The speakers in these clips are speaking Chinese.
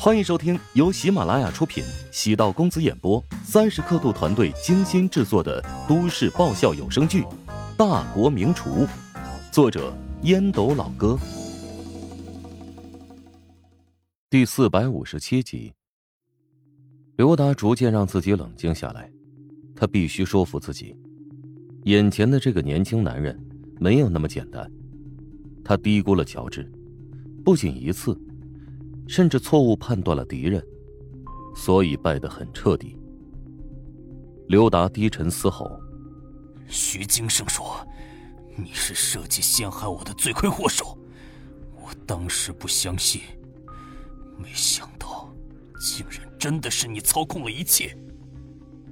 欢迎收听由喜马拉雅出品、喜道公子演播、三十刻度团队精心制作的都市爆笑有声剧《大国名厨》，作者烟斗老哥，第四百五十七集。刘达逐渐让自己冷静下来，他必须说服自己，眼前的这个年轻男人没有那么简单。他低估了乔治，不仅一次。甚至错误判断了敌人，所以败得很彻底。刘达低沉嘶吼：“徐金生说，你是设计陷害我的罪魁祸首。我当时不相信，没想到，竟然真的是你操控了一切。”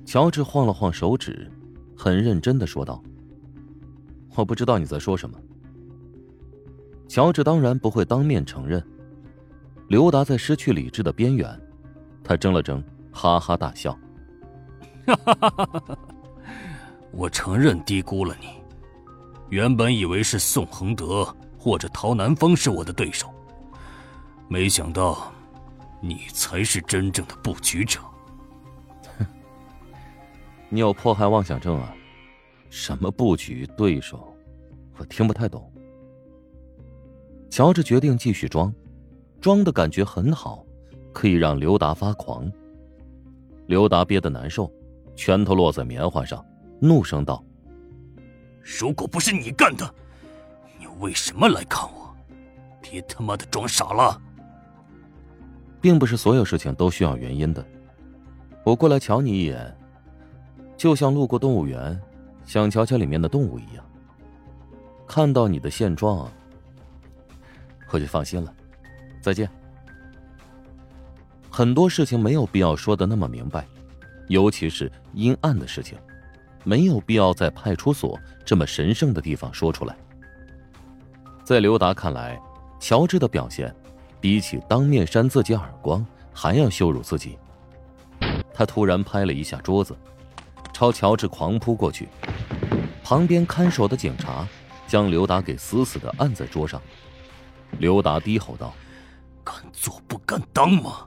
乔治晃了晃手指，很认真的说道：“我不知道你在说什么。”乔治当然不会当面承认。刘达在失去理智的边缘，他怔了怔，哈哈大笑：“哈哈哈哈哈！我承认低估了你。原本以为是宋恒德或者陶南风是我的对手，没想到你才是真正的布局者。哼，你有迫害妄想症啊？什么布局对手？我听不太懂。”乔治决定继续装。装的感觉很好，可以让刘达发狂。刘达憋得难受，拳头落在棉花上，怒声道：“如果不是你干的，你为什么来看我？别他妈的装傻了！并不是所有事情都需要原因的。我过来瞧你一眼，就像路过动物园，想瞧瞧里面的动物一样。看到你的现状，我就放心了。”再见。很多事情没有必要说的那么明白，尤其是阴暗的事情，没有必要在派出所这么神圣的地方说出来。在刘达看来，乔治的表现比起当面扇自己耳光还要羞辱自己。他突然拍了一下桌子，朝乔治狂扑过去。旁边看守的警察将刘达给死死的按在桌上。刘达低吼道。敢当吗？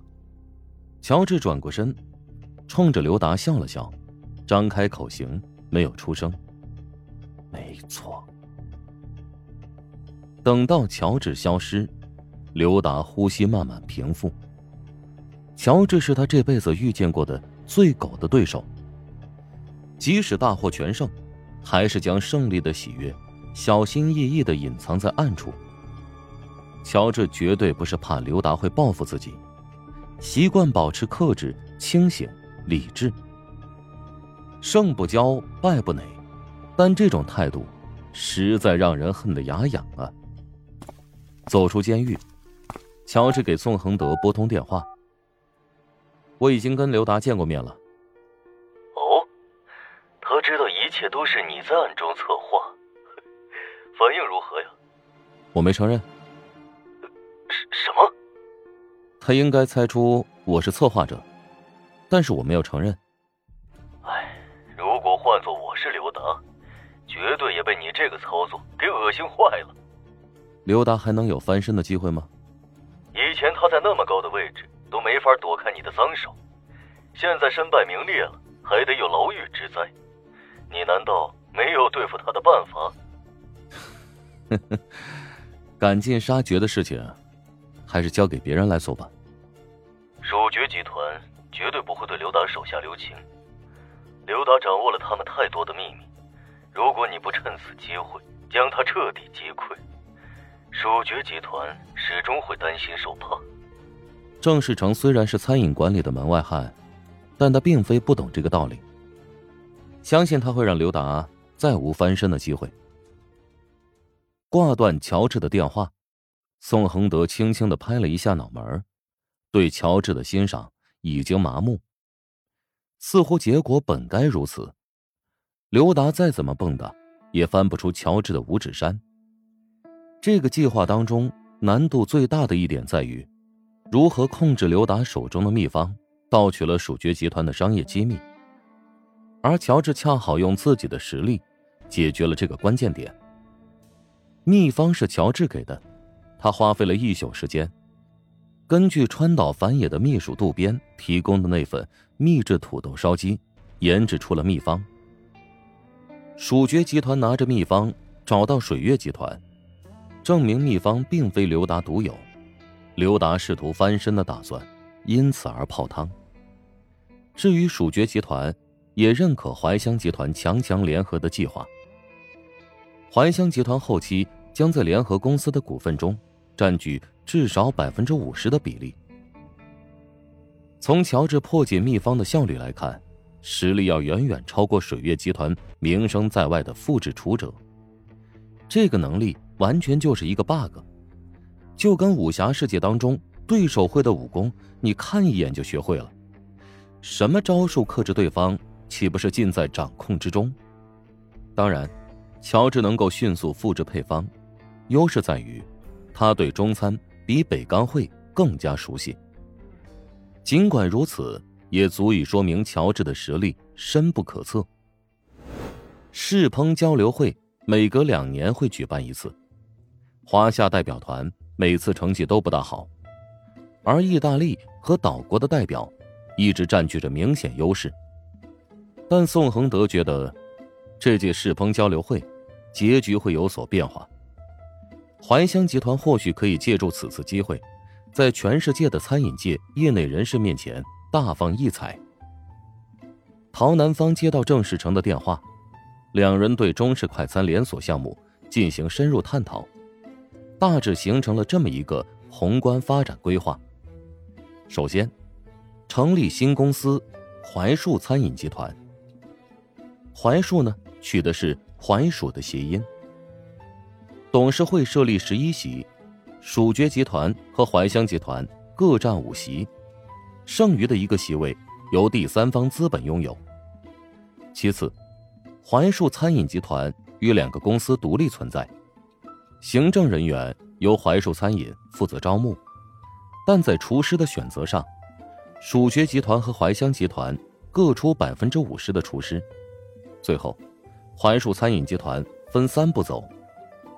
乔治转过身，冲着刘达笑了笑，张开口型，没有出声。没错。等到乔治消失，刘达呼吸慢慢平复。乔治是他这辈子遇见过的最狗的对手。即使大获全胜，还是将胜利的喜悦小心翼翼的隐藏在暗处。乔治绝对不是怕刘达会报复自己，习惯保持克制、清醒、理智。胜不骄，败不馁，但这种态度，实在让人恨得牙痒啊！走出监狱，乔治给宋恒德拨通电话。我已经跟刘达见过面了。哦，他知道一切都是你在暗中策划，反应如何呀？我没承认。什么？他应该猜出我是策划者，但是我没有承认。哎，如果换做我是刘达，绝对也被你这个操作给恶心坏了。刘达还能有翻身的机会吗？以前他在那么高的位置都没法躲开你的脏手，现在身败名裂了，还得有牢狱之灾。你难道没有对付他的办法？呵呵，赶尽杀绝的事情。还是交给别人来做吧。蜀爵集团绝对不会对刘达手下留情。刘达掌握了他们太多的秘密，如果你不趁此机会将他彻底击溃，蜀爵集团始终会担心受怕。郑世成虽然是餐饮管理的门外汉，但他并非不懂这个道理。相信他会让刘达再无翻身的机会。挂断乔治的电话。宋恒德轻轻的拍了一下脑门，对乔治的欣赏已经麻木。似乎结果本该如此，刘达再怎么蹦跶，也翻不出乔治的五指山。这个计划当中难度最大的一点在于，如何控制刘达手中的秘方，盗取了蜀爵集团的商业机密。而乔治恰好用自己的实力，解决了这个关键点。秘方是乔治给的。他花费了一宿时间，根据川岛繁野的秘书渡边提供的那份秘制土豆烧鸡，研制出了秘方。蜀爵集团拿着秘方找到水月集团，证明秘方并非刘达独有，刘达试图翻身的打算，因此而泡汤。至于蜀爵集团，也认可怀香集团强强联合的计划。怀香集团后期将在联合公司的股份中占据。至少百分之五十的比例。从乔治破解秘方的效率来看，实力要远远超过水月集团名声在外的复制处者。这个能力完全就是一个 bug，就跟武侠世界当中对手会的武功，你看一眼就学会了，什么招数克制对方，岂不是尽在掌控之中？当然，乔治能够迅速复制配方，优势在于他对中餐。比北钢会更加熟悉。尽管如此，也足以说明乔治的实力深不可测。世烹交流会每隔两年会举办一次，华夏代表团每次成绩都不大好，而意大利和岛国的代表一直占据着明显优势。但宋恒德觉得，这届世烹交流会结局会有所变化。怀香集团或许可以借助此次机会，在全世界的餐饮界业内人士面前大放异彩。陶南方接到郑世成的电话，两人对中式快餐连锁项目进行深入探讨，大致形成了这么一个宏观发展规划。首先，成立新公司槐树餐饮集团。槐树呢，取的是槐树的谐音。董事会设立十一席，蜀爵集团和怀香集团各占五席，剩余的一个席位由第三方资本拥有。其次，槐树餐饮集团与两个公司独立存在，行政人员由槐树餐饮负责招募，但在厨师的选择上，蜀爵集团和怀香集团各出百分之五十的厨师。最后，槐树餐饮集团分三步走。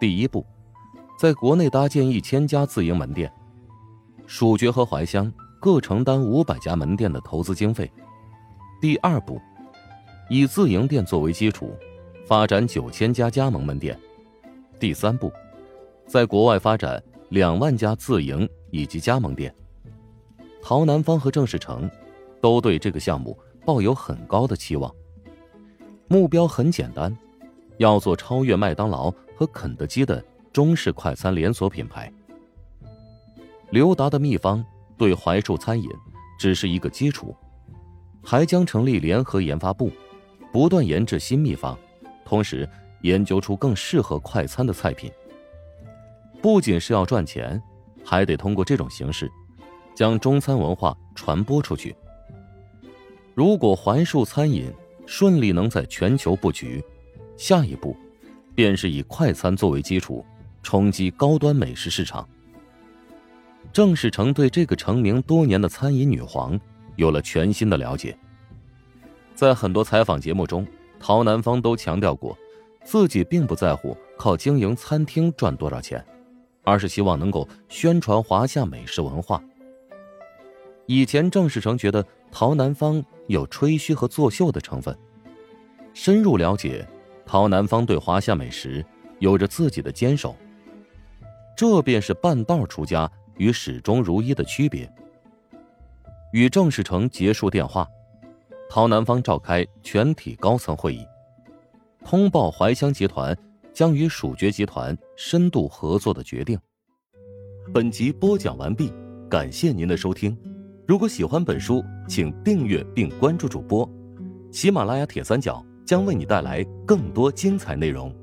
第一步，在国内搭建一千家自营门店，蜀爵和怀香各承担五百家门店的投资经费。第二步，以自营店作为基础，发展九千家加盟门店。第三步，在国外发展两万家自营以及加盟店。陶南方和郑世成都对这个项目抱有很高的期望。目标很简单，要做超越麦当劳。和肯德基的中式快餐连锁品牌。刘达的秘方对槐树餐饮只是一个基础，还将成立联合研发部，不断研制新秘方，同时研究出更适合快餐的菜品。不仅是要赚钱，还得通过这种形式，将中餐文化传播出去。如果槐树餐饮顺利能在全球布局，下一步。便是以快餐作为基础，冲击高端美食市场。郑世成对这个成名多年的餐饮女皇有了全新的了解。在很多采访节目中，陶南方都强调过，自己并不在乎靠经营餐厅赚多少钱，而是希望能够宣传华夏美食文化。以前郑世成觉得陶南方有吹嘘和作秀的成分，深入了解。陶南方对华夏美食有着自己的坚守，这便是半道出家与始终如一的区别。与郑世成结束电话，陶南方召开全体高层会议，通报怀香集团将与蜀爵集团深度合作的决定。本集播讲完毕，感谢您的收听。如果喜欢本书，请订阅并关注主播，喜马拉雅铁三角。将为你带来更多精彩内容。